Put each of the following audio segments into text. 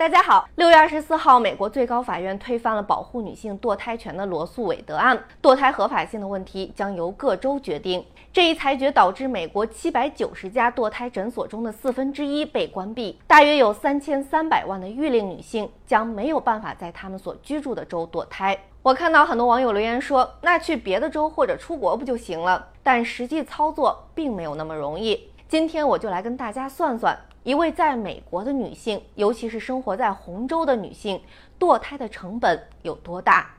大家好，六月二十四号，美国最高法院推翻了保护女性堕胎权的罗素韦德案，堕胎合法性的问题将由各州决定。这一裁决导致美国七百九十家堕胎诊所中的四分之一被关闭，大约有三千三百万的育龄女性将没有办法在他们所居住的州堕胎。我看到很多网友留言说，那去别的州或者出国不就行了？但实际操作并没有那么容易。今天我就来跟大家算算。一位在美国的女性，尤其是生活在洪州的女性，堕胎的成本有多大？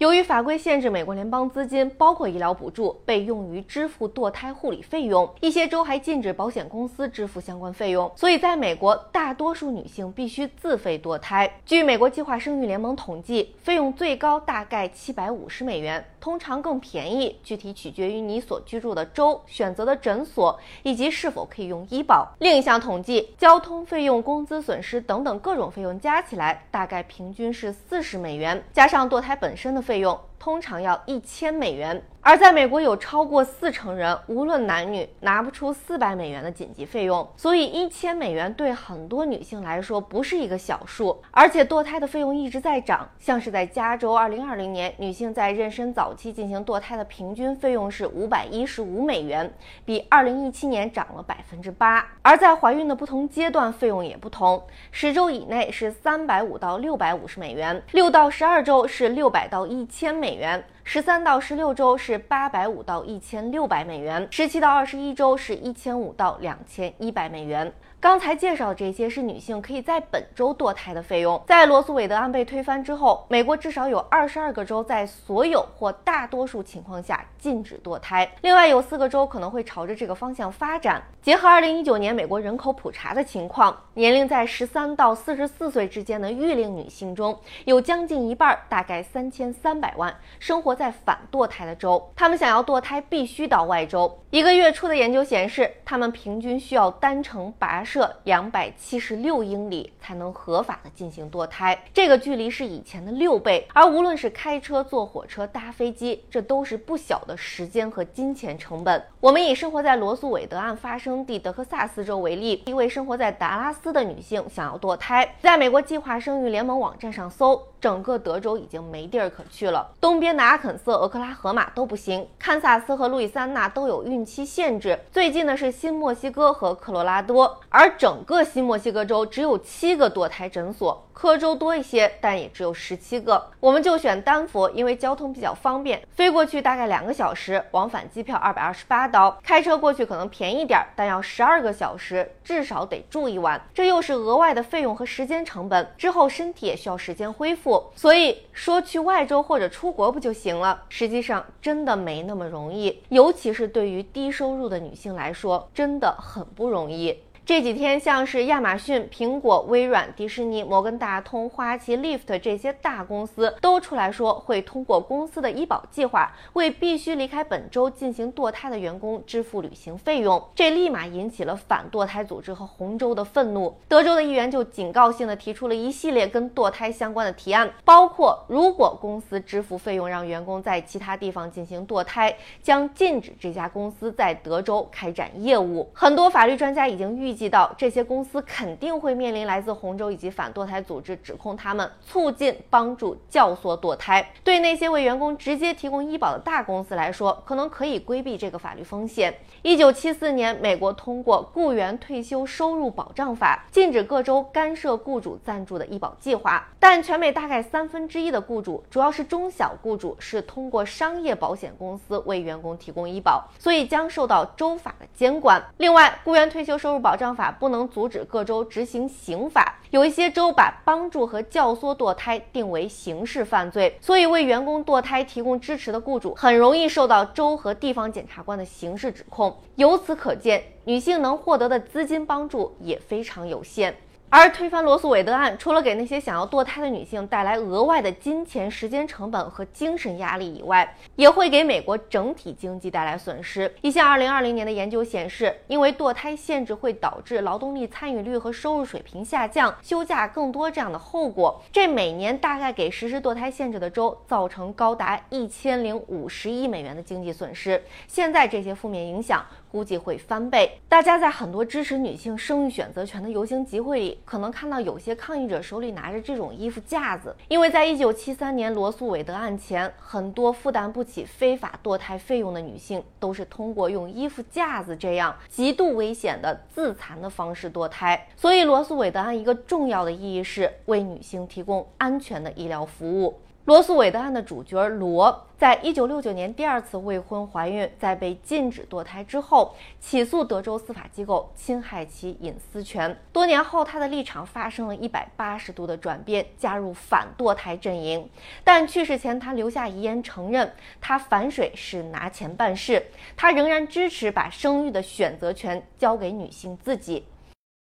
由于法规限制，美国联邦资金包括医疗补助被用于支付堕胎护理费用，一些州还禁止保险公司支付相关费用，所以在美国，大多数女性必须自费堕胎。据美国计划生育联盟统计，费用最高大概七百五十美元，通常更便宜，具体取决于你所居住的州、选择的诊所以及是否可以用医保。另一项统计，交通费用、工资损失等等各种费用加起来，大概平均是四十美元，加上堕胎本身的。费用通常要一千美元。而在美国，有超过四成人无论男女拿不出四百美元的紧急费用，所以一千美元对很多女性来说不是一个小数。而且堕胎的费用一直在涨，像是在加州，二零二零年女性在妊娠早期进行堕胎的平均费用是五百一十五美元，比二零一七年涨了百分之八。而在怀孕的不同阶段，费用也不同，十周以内是三百五到六百五十美元，六到十二周是六百到一千美元。十三到十六周是八百五到一千六百美元，十七到二十一周是一千五到两千一百美元。刚才介绍的这些是女性可以在本周堕胎的费用。在罗素韦德案被推翻之后，美国至少有二十二个州在所有或大多数情况下禁止堕胎，另外有四个州可能会朝着这个方向发展。结合二零一九年美国人口普查的情况，年龄在十三到四十四岁之间的育龄女性中，有将近一半，大概三千三百万，生活在反堕胎的州。他们想要堕胎，必须到外州。一个月初的研究显示，他们平均需要单程跋。涉两百七十六英里才能合法的进行堕胎，这个距离是以前的六倍。而无论是开车、坐火车、搭飞机，这都是不小的时间和金钱成本。我们以生活在罗素韦德案发生地德克萨斯州为例，一位生活在达拉斯的女性想要堕胎，在美国计划生育联盟网站上搜。整个德州已经没地儿可去了，东边的阿肯色、俄克拉荷马都不行，堪萨斯和路易斯安那都有孕期限制，最近的是新墨西哥和科罗拉多，而整个新墨西哥州只有七个堕胎诊所。科州多一些，但也只有十七个。我们就选丹佛，因为交通比较方便，飞过去大概两个小时，往返机票二百二十八刀。开车过去可能便宜点，但要十二个小时，至少得住一晚，这又是额外的费用和时间成本。之后身体也需要时间恢复，所以说去外州或者出国不就行了？实际上真的没那么容易，尤其是对于低收入的女性来说，真的很不容易。这几天，像是亚马逊、苹果、微软、迪士尼、摩根大通、花旗、Lyft 这些大公司都出来说，会通过公司的医保计划，为必须离开本州进行堕胎的员工支付旅行费用。这立马引起了反堕胎组织和红州的愤怒。德州的议员就警告性的提出了一系列跟堕胎相关的提案，包括如果公司支付费用让员工在其他地方进行堕胎，将禁止这家公司在德州开展业务。很多法律专家已经预。计到这些公司肯定会面临来自红州以及反堕胎组织指控，他们促进、帮助、教唆堕胎。对那些为员工直接提供医保的大公司来说，可能可以规避这个法律风险。一九七四年，美国通过《雇员退休收入保障法》，禁止各州干涉雇主赞助的医保计划。但全美大概三分之一的雇主，主要是中小雇主，是通过商业保险公司为员工提供医保，所以将受到州法的监管。另外，雇员退休收入保障。法不能阻止各州执行刑法，有一些州把帮助和教唆堕胎定为刑事犯罪，所以为员工堕胎提供支持的雇主很容易受到州和地方检察官的刑事指控。由此可见，女性能获得的资金帮助也非常有限。而推翻罗素韦德案，除了给那些想要堕胎的女性带来额外的金钱、时间成本和精神压力以外，也会给美国整体经济带来损失。一项2020年的研究显示，因为堕胎限制会导致劳动力参与率和收入水平下降、休假更多这样的后果，这每年大概给实施堕胎限制的州造成高达一千零五十亿美元的经济损失。现在这些负面影响。估计会翻倍。大家在很多支持女性生育选择权的游行集会里，可能看到有些抗议者手里拿着这种衣服架子，因为在一九七三年罗素韦德案前，很多负担不起非法堕胎费用的女性，都是通过用衣服架子这样极度危险的自残的方式堕胎。所以，罗素韦德案一个重要的意义是为女性提供安全的医疗服务。罗素韦德案的主角罗，在一九六九年第二次未婚怀孕，在被禁止堕胎之后，起诉德州司法机构侵害其隐私权。多年后，他的立场发生了一百八十度的转变，加入反堕胎阵营。但去世前，他留下遗言，承认他反水是拿钱办事，他仍然支持把生育的选择权交给女性自己。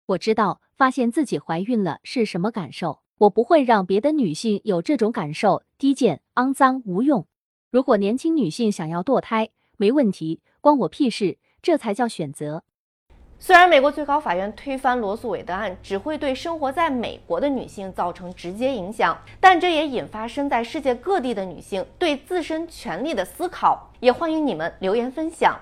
我知道发现自己怀孕了是什么感受。我不会让别的女性有这种感受，低贱、肮脏、无用。如果年轻女性想要堕胎，没问题，关我屁事，这才叫选择。虽然美国最高法院推翻罗素韦德案只会对生活在美国的女性造成直接影响，但这也引发身在世界各地的女性对自身权利的思考。也欢迎你们留言分享。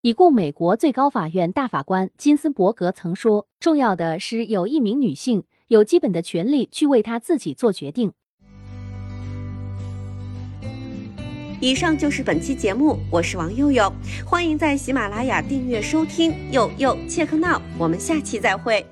已故美国最高法院大法官金斯伯格曾说：“重要的是有一名女性。”有基本的权利去为他自己做决定。以上就是本期节目，我是王佑佑，欢迎在喜马拉雅订阅收听。佑佑切克闹，我们下期再会。